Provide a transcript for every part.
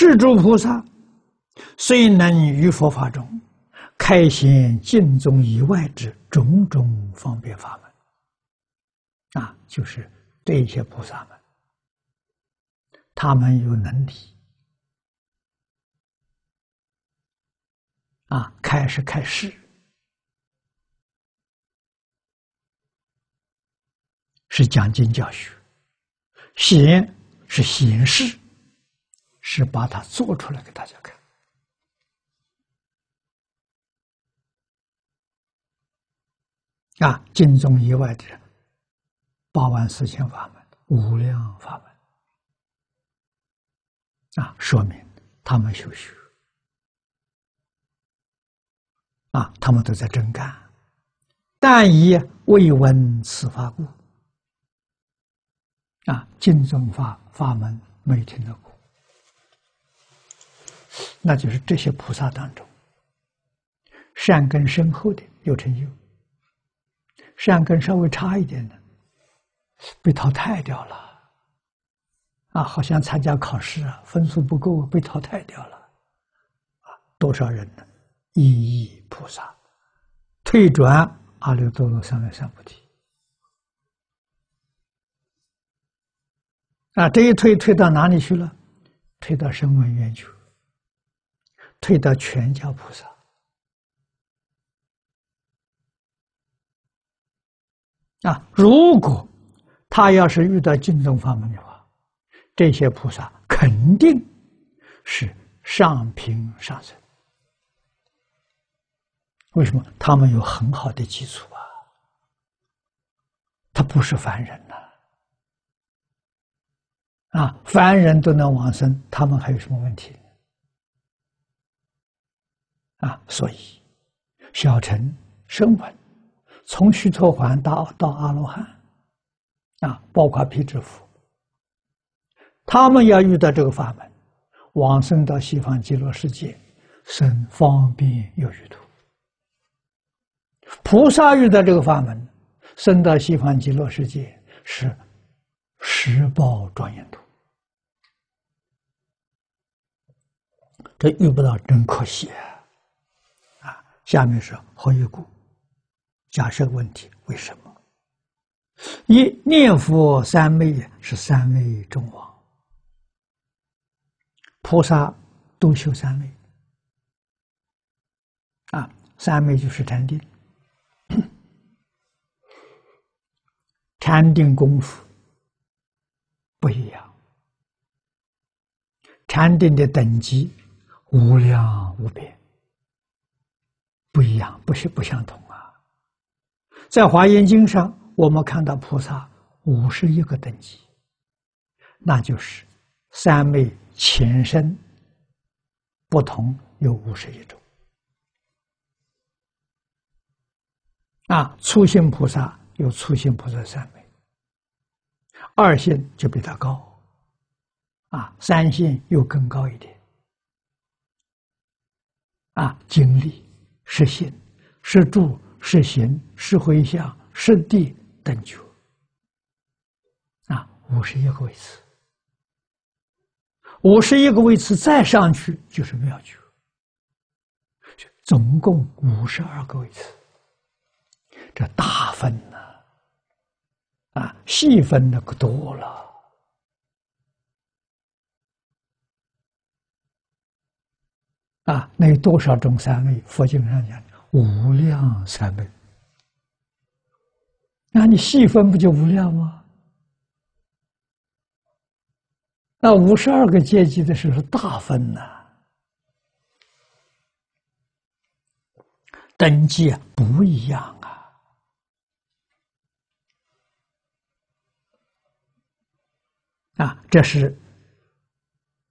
是诸菩萨虽能于佛法中开显净宗以外之种种方便法门，啊，就是这些菩萨们，他们有能力，啊，开是开示，是讲经教学，显是显示。是把它做出来给大家看啊！经中以外的人，八万四千法门，无量法门啊，说明他们修学啊，他们都在真干，但以未闻此法故啊，经中法法门没听到过。那就是这些菩萨当中，善根深厚的有成就，善根稍微差一点的被淘汰掉了。啊，好像参加考试啊，分数不够被淘汰掉了。啊，多少人呢？一亿菩萨退转阿耨多罗三藐三菩提。啊，这一退退到哪里去了？退到声闻缘去。退到全教菩萨啊！如果他要是遇到净宗法门的话，这些菩萨肯定是上品上生。为什么？他们有很好的基础啊！他不是凡人呐！啊，凡人都能往生，他们还有什么问题？啊，所以小乘声闻，从须陀洹到到阿罗汉，啊，包括辟支佛，他们要遇到这个法门，往生到西方极乐世界，生方便有余土；菩萨遇到这个法门，生到西方极乐世界是十报庄严土。这遇不到真可惜啊！下面是何以故？假设问题：为什么？一念佛三昧是三昧中王，菩萨都修三昧啊，三昧就是禅定，禅定功夫不一样，禅定的等级无量无边。不一样，不是不相同啊！在《华严经》上，我们看到菩萨五十一个等级，那就是三昧前身不同有五十一种啊。初心菩萨有初心菩萨三昧，二心就比他高啊，三心又更高一点啊，经历。是心，是住，是行，是回向，是地等觉，啊，五十一个位次，五十一个位次再上去就是妙觉，总共五十二个位次，这大分呢，啊，细分的可多了。啊，那有多少种三昧？佛经上讲无量三昧，那你细分不就无量吗？那五十二个阶级的时候大分呐，等级不一样啊！啊，这是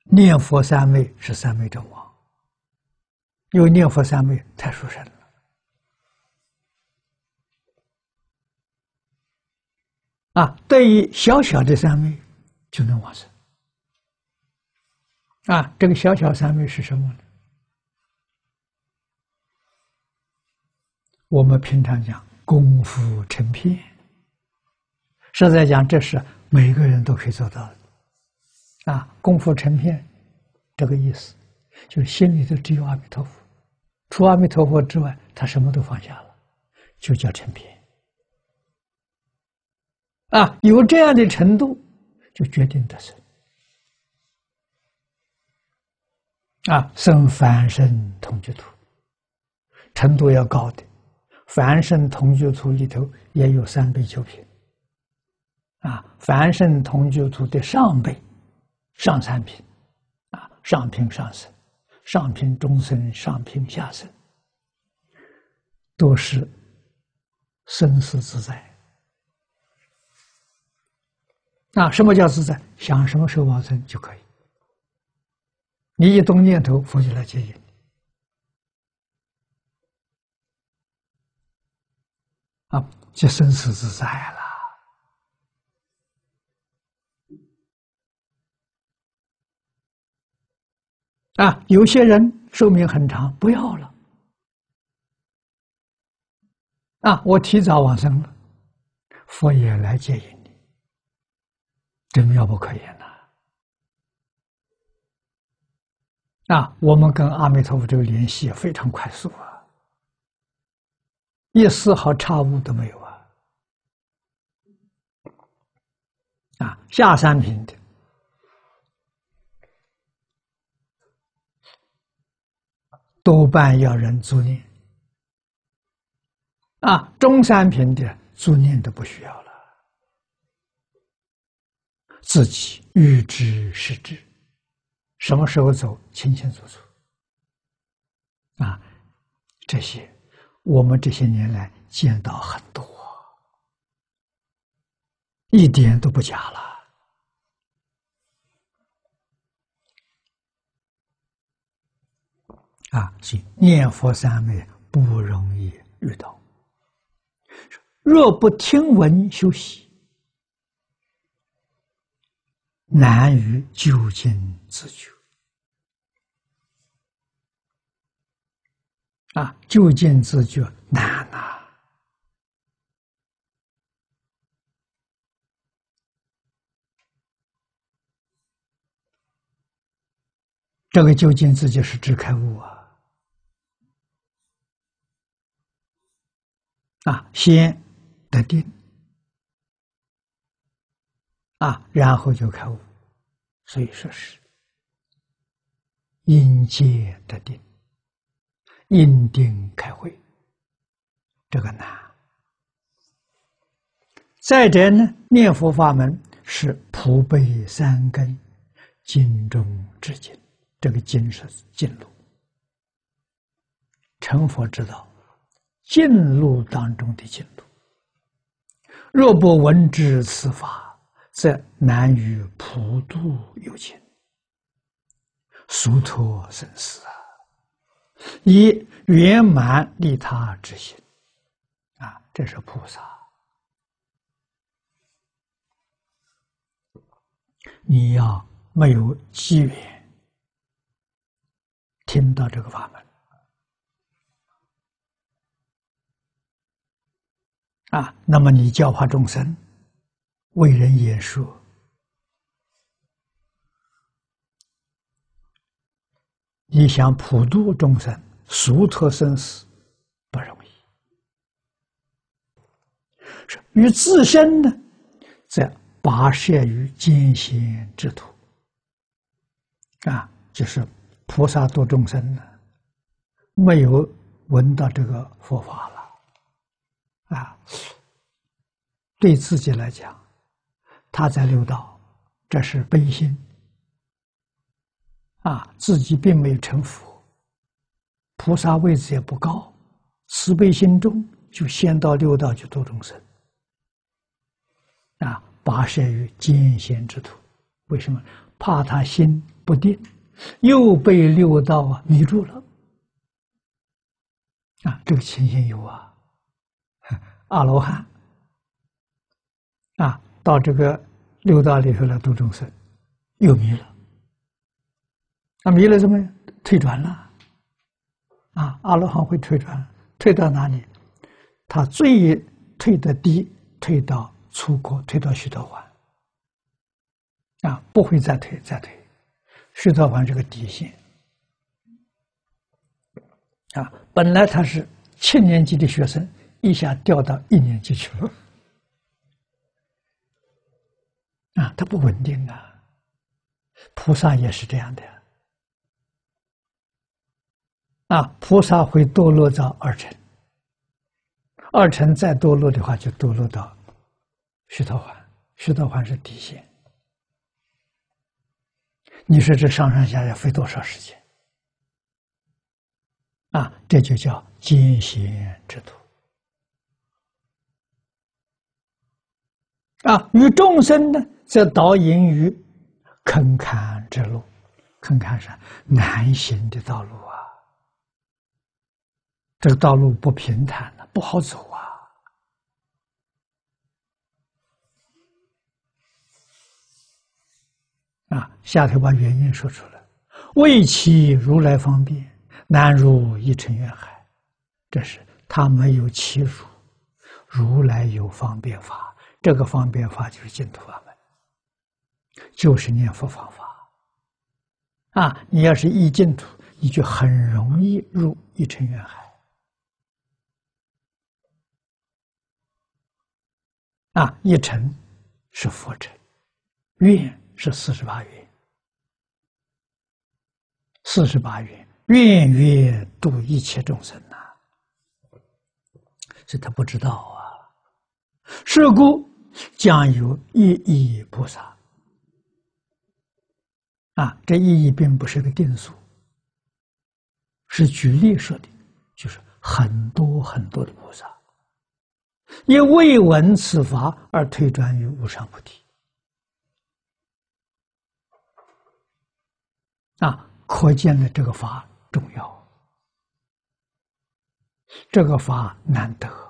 念佛三昧是三昧正王。因为念佛三昧太殊胜了啊！对于小小的三昧就能往生啊！这个小小三昧是什么呢？我们平常讲功夫成片，实在讲这是每个人都可以做到的啊！功夫成片这个意思，就心里头只有阿弥陀佛，除阿弥陀佛之外，他什么都放下了，就叫成品。啊，有这样的程度，就决定得生。啊，生凡圣同居土，程度要高的，凡圣同居土里头也有三倍九品。啊，凡圣同居土的上辈、上三品，啊，上品上生、上品中生、上品下生，都是生死自在。那什么叫自在？想什么时候往生就可以。你一动念头，佛就来接引。啊，就生死自在了。啊，有些人寿命很长，不要了。啊，我提早往生了，佛也来接引你，真妙不可言呐。啊，我们跟阿弥陀佛这个联系也非常快速啊，一丝毫差误都没有啊！啊，下三品的多半要人租赁，啊，中三品的助念都不需要了，自己预知是知。什么时候走，清清楚楚。啊，这些我们这些年来见到很多，一点都不假了。啊，所以念佛三昧不容易遇到。若不听闻修习。难于究竟自觉啊！究竟自觉难呐！这个究竟自觉是指开悟啊！啊，先得定。啊，然后就开悟，所以说是。因戒得定，因定开会，这个难。再者呢，念佛法门是普被三根，经中至经，这个经是经路，成佛之道，进路当中的经路，若不闻知此法。则难于普度有情，殊脱生死啊！以圆满利他之心啊，这是菩萨。你要没有机缘听到这个法门啊，那么你教化众生。为人演说，你想普度众生、疏脱生死，不容易。与自身呢，在跋涉于艰险之途，啊，就是菩萨度众生呢，没有闻到这个佛法了，啊，对自己来讲。他在六道，这是悲心啊，自己并没有成佛，菩萨位置也不高，慈悲心中就先到六道去度众生啊，跋涉于艰险之途。为什么？怕他心不定，又被六道啊迷住了啊，这个情形有啊，阿罗汉啊，到这个。六道里头来度众生，又迷了。那迷了怎么退转了？啊，阿罗汉会退转，退到哪里？他最退的低，退到初果，退到须陀洹。啊，不会再退，再退，徐道环这个底线啊，本来他是七年级的学生，一下掉到一年级去了，啊，他不稳定啊。菩萨也是这样的啊，菩萨会堕落到二层，二层再堕落的话，就堕落到须陀洹，须陀洹是底线。你说这上上下下费多少时间？啊，这就叫艰险之途。啊，与众生呢，则导引于坑坎之路，坑坎是难行的道路啊。这个道路不平坦的，不好走啊。啊，下头把原因说出来，为其如来方便，难入一尘愿海。这是他没有其如，如来有方便法，这个方便法就是净土法门，就是念佛方法。啊，你要是一净土，你就很容易入一尘愿海。啊，一尘是佛尘，愿。是四十八愿，四十八愿，愿愿度一切众生呐。所以他不知道啊。是故将有一义菩萨。啊，这意义并不是个定数，是举例说的，就是很多很多的菩萨，因未闻此法而推转于无上菩提。啊，可见了这个法重要，这个法难得。